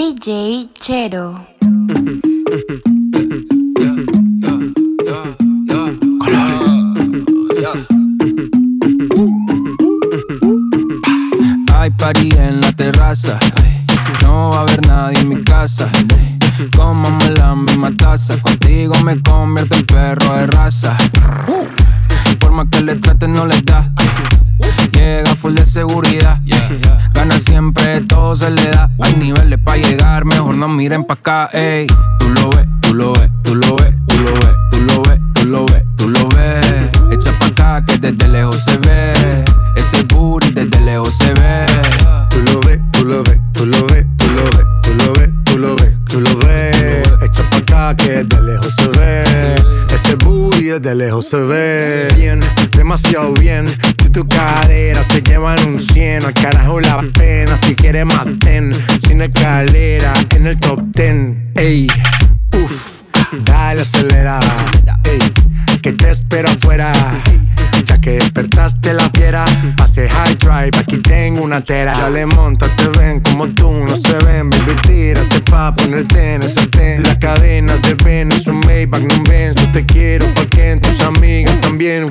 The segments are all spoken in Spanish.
DJ Chero. Hay party en la terraza miren pa' acá, ey. Tú lo ves, tú lo ves, tú lo ves, tú lo ves, tú lo ves, tú lo ves, tú lo ves. Echa pa' acá que desde lejos se ve. Ese booty desde lejos se ve. Tú lo ves, tú lo ves, tú lo ves, tú lo ves, tú lo ves, tú lo ves, tú lo ves. Echa pa' acá que desde lejos se ve. Ese booty desde lejos se ve. Bien, demasiado bien tu cadera se llevan un cieno. Al carajo la mm. pena, si quieres maten. Mm. Sin escalera, en el top ten. Ey, uff, mm. dale acelera. Ey, que te espero afuera. Ya que despertaste la fiera, pase high drive, aquí tengo una tera. Ya le monta, te ven como tú, no se ven. Baby, tírate pa' ponerte en el sartén. Las cadenas ven es un Maybach, no ven. Yo te quiero porque tus amigas también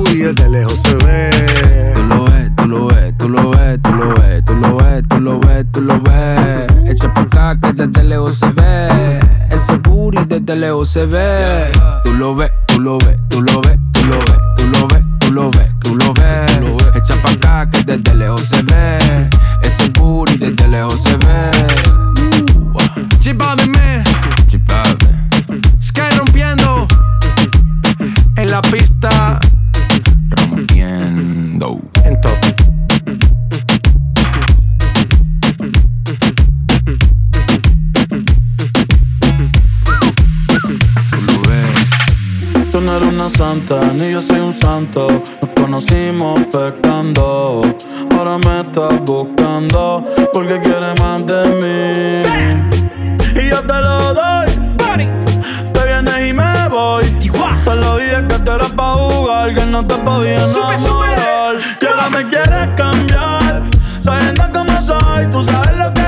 se vem. voy a. Que ahora me quieres cambiar. Sabiendo cómo soy, tú sabes lo que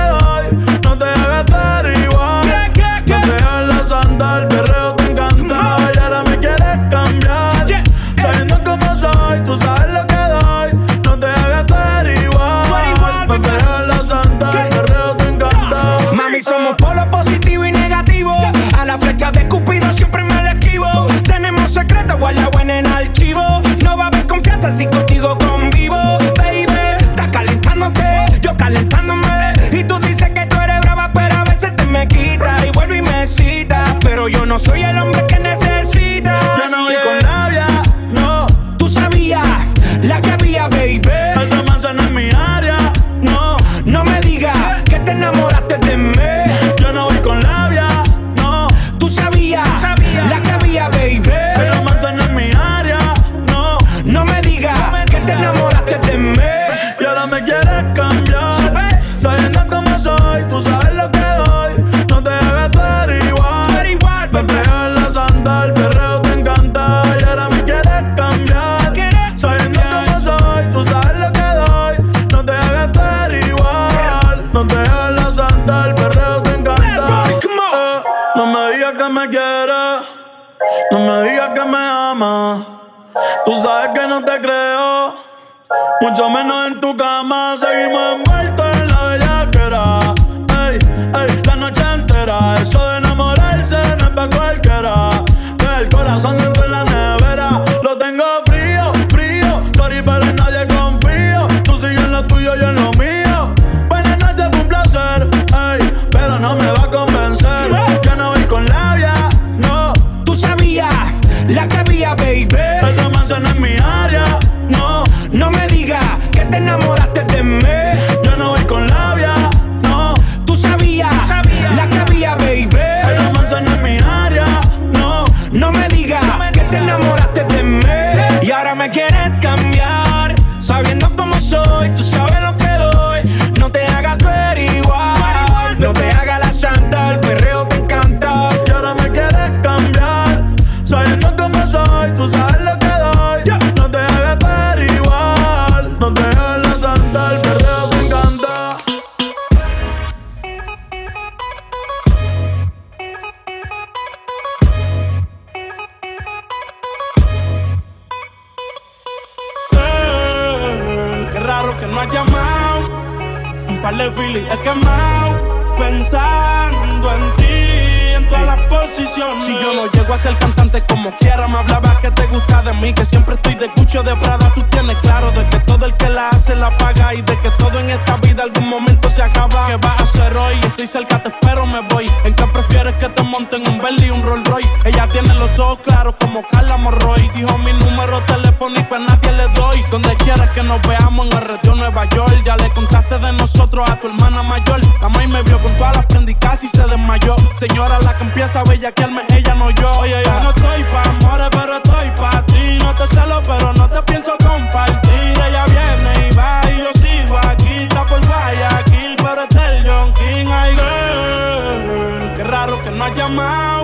en el retiro Nueva York. Ya le contaste de nosotros a tu hermana mayor. La maíz me vio con todas las prendicas y se desmayó. Señora, la que empieza a bellaquearme, ella no yo. Oye, yo no estoy pa' amores, pero estoy pa' ti. No te celo, pero no te pienso compartir. Ella viene y va y yo sigo aquí. Está por Guayaquil, pero es el John King. Ay, girl, qué raro que no has llamado.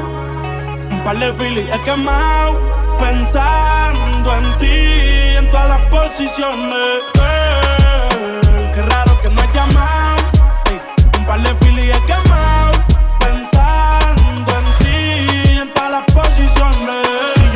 Un par de filis he quemado. Pensando en ti, en todas las posiciones. Girl, qué raro que no has llamado. un par de filis he quemado.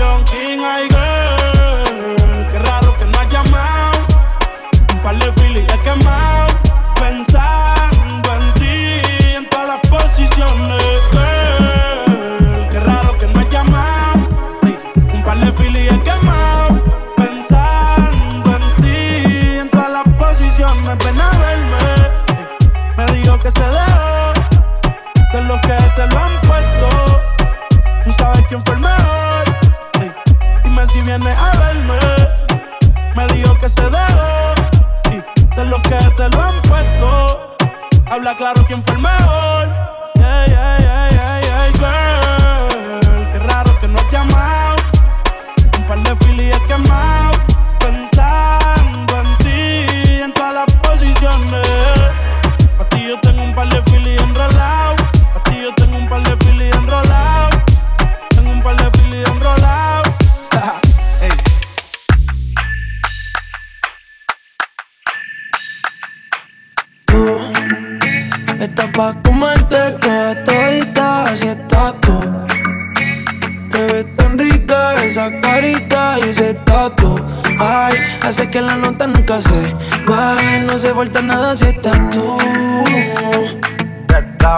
pero es el Habla claro quién fue el mejor.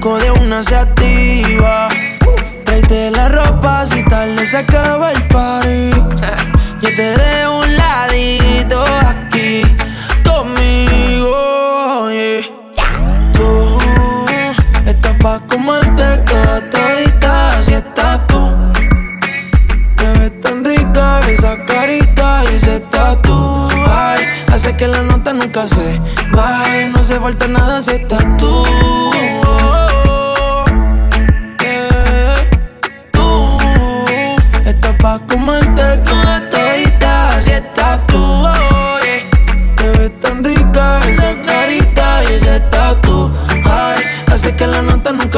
de una se activa. Tráete la ropa si tal se acaba el party. Yo te dejo un ladito aquí conmigo. yeah. Tú estás pa' comerte toda todita, así estás tú. Te ves tan rica esa carita y ese tatu. Ay, hace que la nota nunca se baje. No se falta nada si estás tú.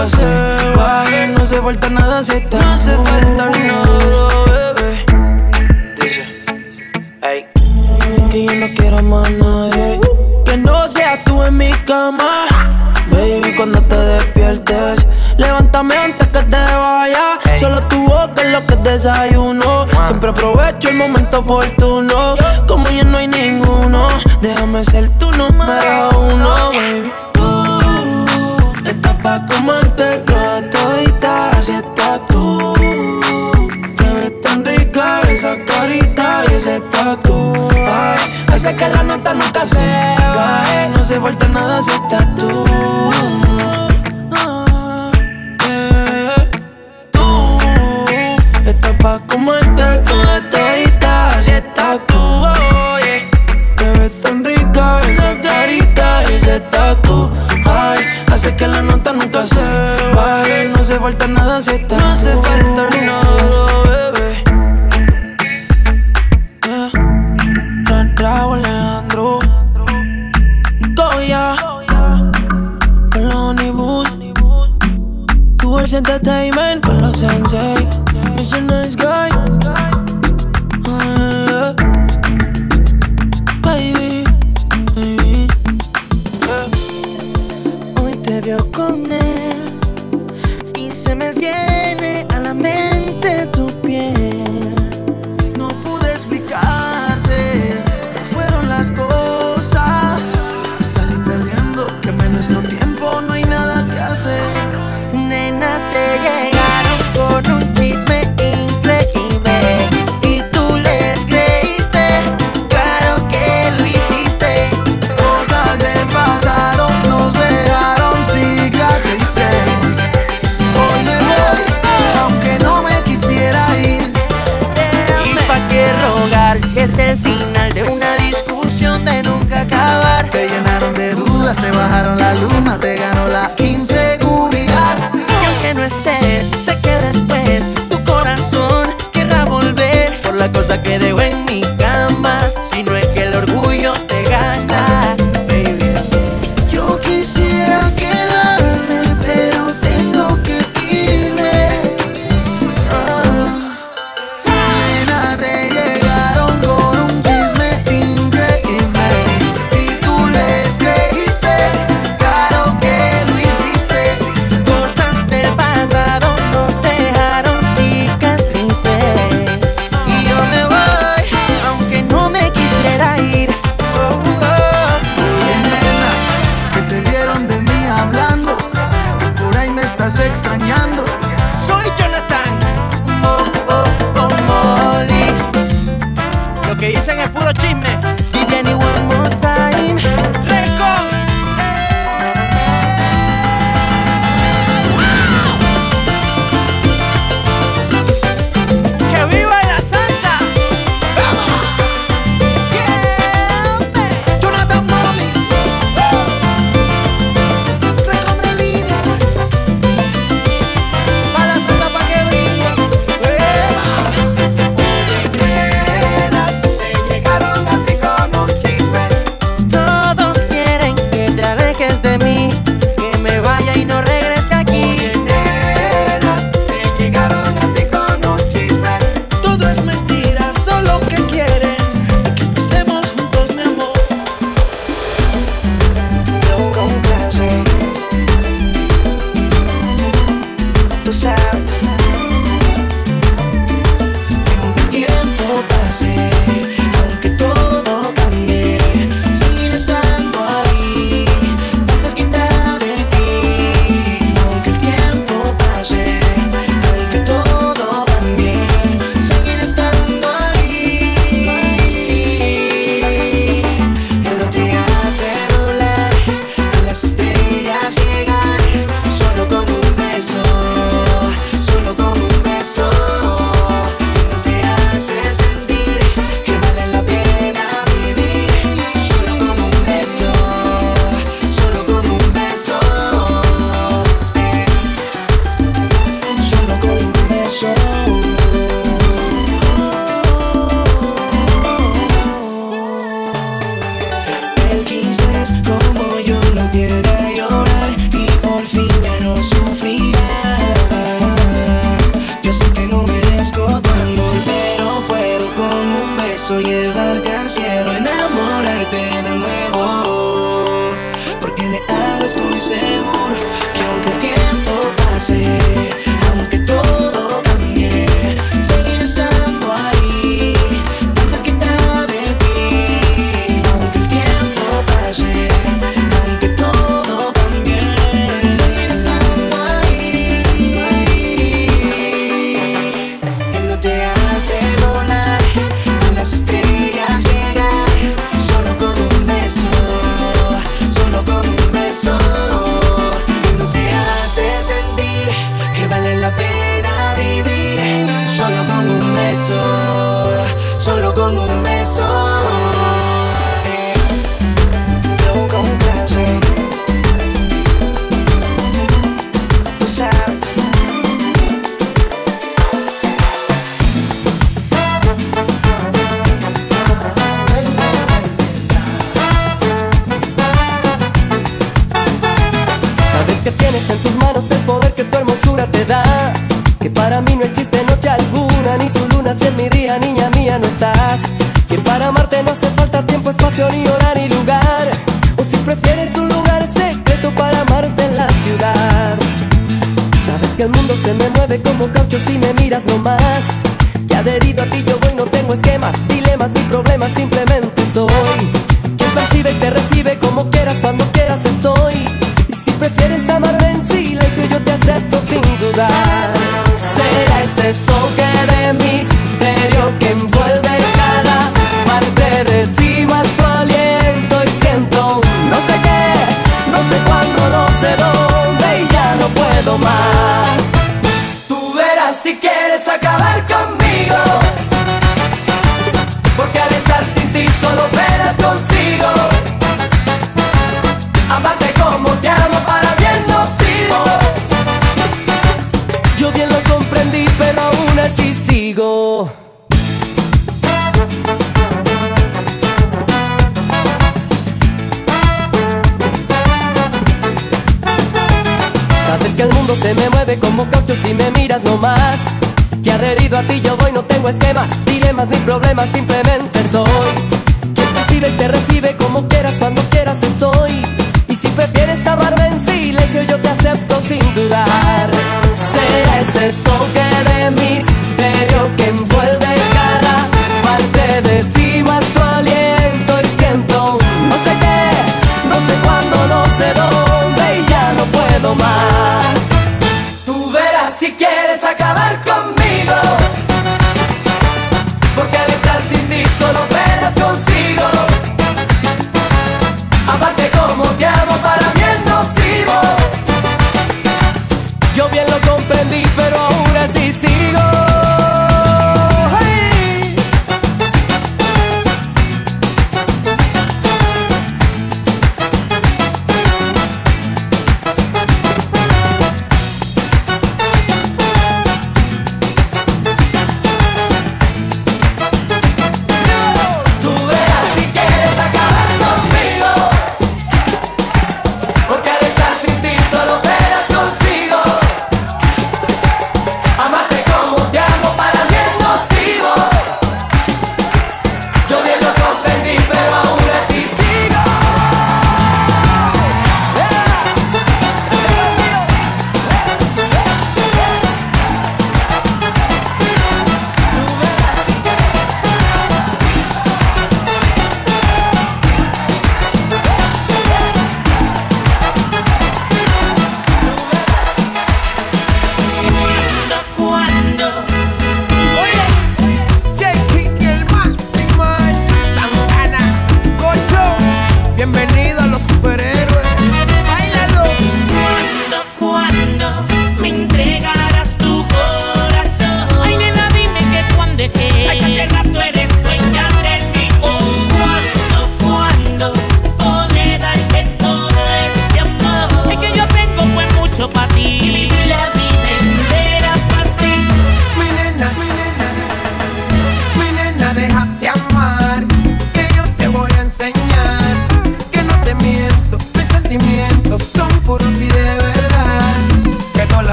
Nunca se baje. No se falta nada si estás No se falta nada, bebé. Dice, ey. Que yo no quiero más nadie. Que no seas tú en mi cama. Baby, cuando te despiertes, levántame antes que te vaya. Solo tu boca es lo que desayuno. Siempre aprovecho el momento oportuno. Como ya no hay ninguno, déjame ser tu número uno, baby. sé que la nota nunca se va. Eh. No se vuelta nada si estás tú. Eh, tú estás pa' comerte toda todita si estás tú. Te ves tan rica esa carita, ese tatu. Ay, hace que la nota nunca se va. Eh. No se vuelta nada dicen es puro chiste. que el mundo se me mueve como caucho si me miras nomás. Que adherido a ti yo voy, no tengo esquemas, dilemas ni problemas, simplemente soy. Quien percibe y te recibe como quieras, cuando quieras estoy. Y si prefieres amarme en silencio, yo te acepto sin dudar. Será ese toque de mi interior que envuelve cada parte de ti. puedo más. Tú verás si quieres acabar conmigo. Porque al estar sin ti solo verás consigo. Amar que el mundo se me mueve como caucho si me miras nomás. Que adherido a ti yo voy, no tengo esquemas, dilemas ni problemas, simplemente soy. Quien decide y te recibe como quieras, cuando quieras estoy. Y si prefieres amarme en silencio, yo te acepto sin dudar. Será ese toque de misterio que envuelve cada parte de ti, más tu aliento y siento no sé qué, no sé cuándo, no sé dónde y ya no puedo más.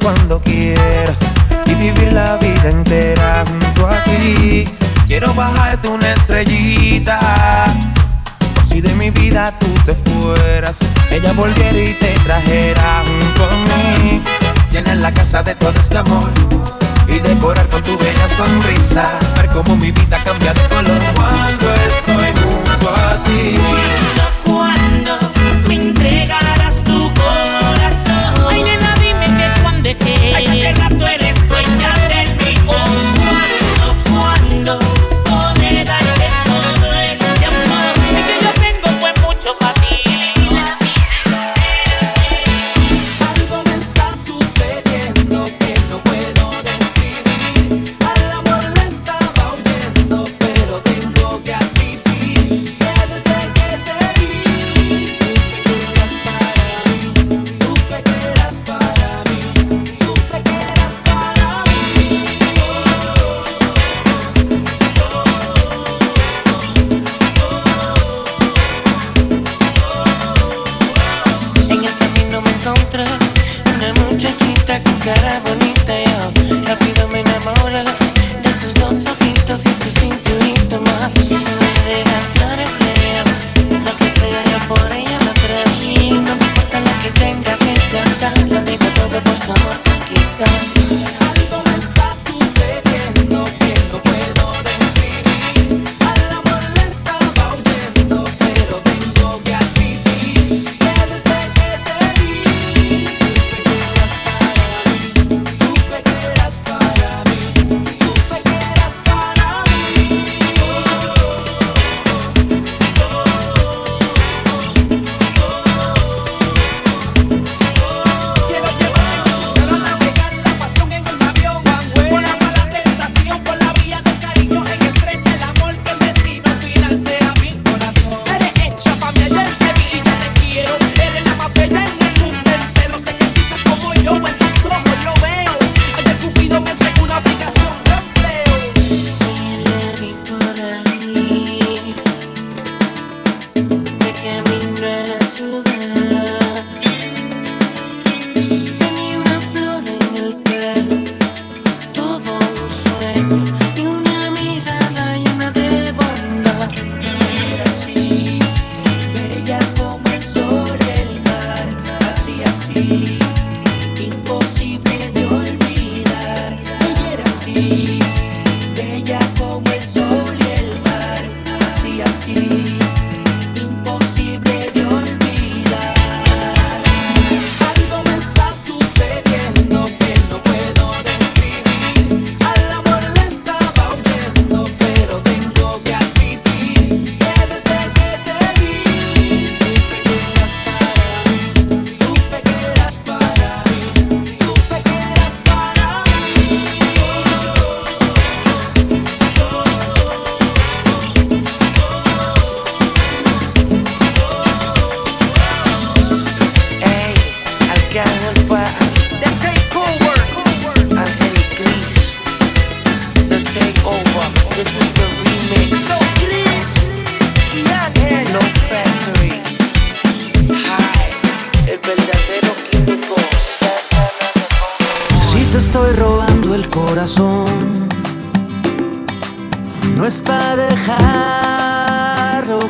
cuando quieras y vivir la vida entera junto a ti. Quiero bajarte una estrellita. Si de mi vida tú te fueras, ella volviera y te trajera junto a mí. Llenar la casa de todo este amor y decorar con tu bella sonrisa. Ver cómo mi vida cambia de color cuando estoy junto a ti.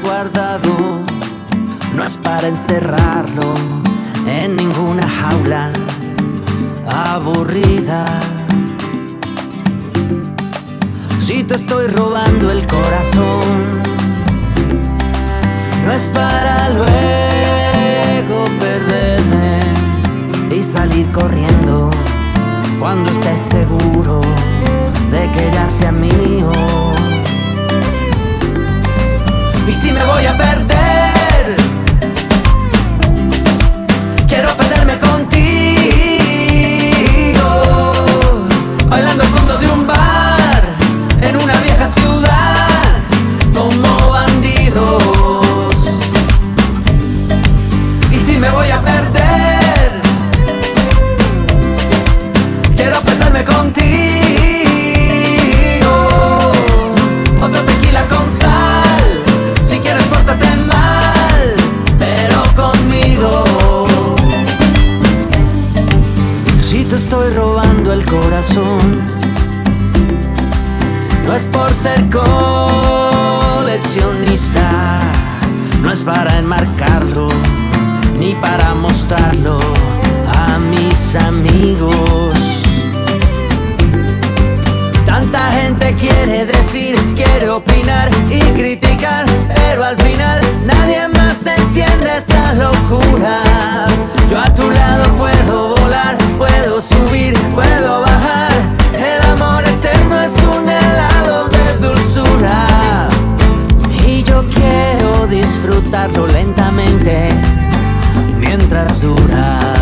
guardado no es para encerrarlo en ninguna jaula aburrida. Si te estoy robando el corazón, no es para luego perderme y salir corriendo cuando estés seguro de que ya sea mío y si me voy a perder, quiero perderme contigo, bailando al fondo de un bar, en una vieja ciudad, como bandidos. Y si me voy a perder, quiero perderme contigo. Lentamente mientras dura.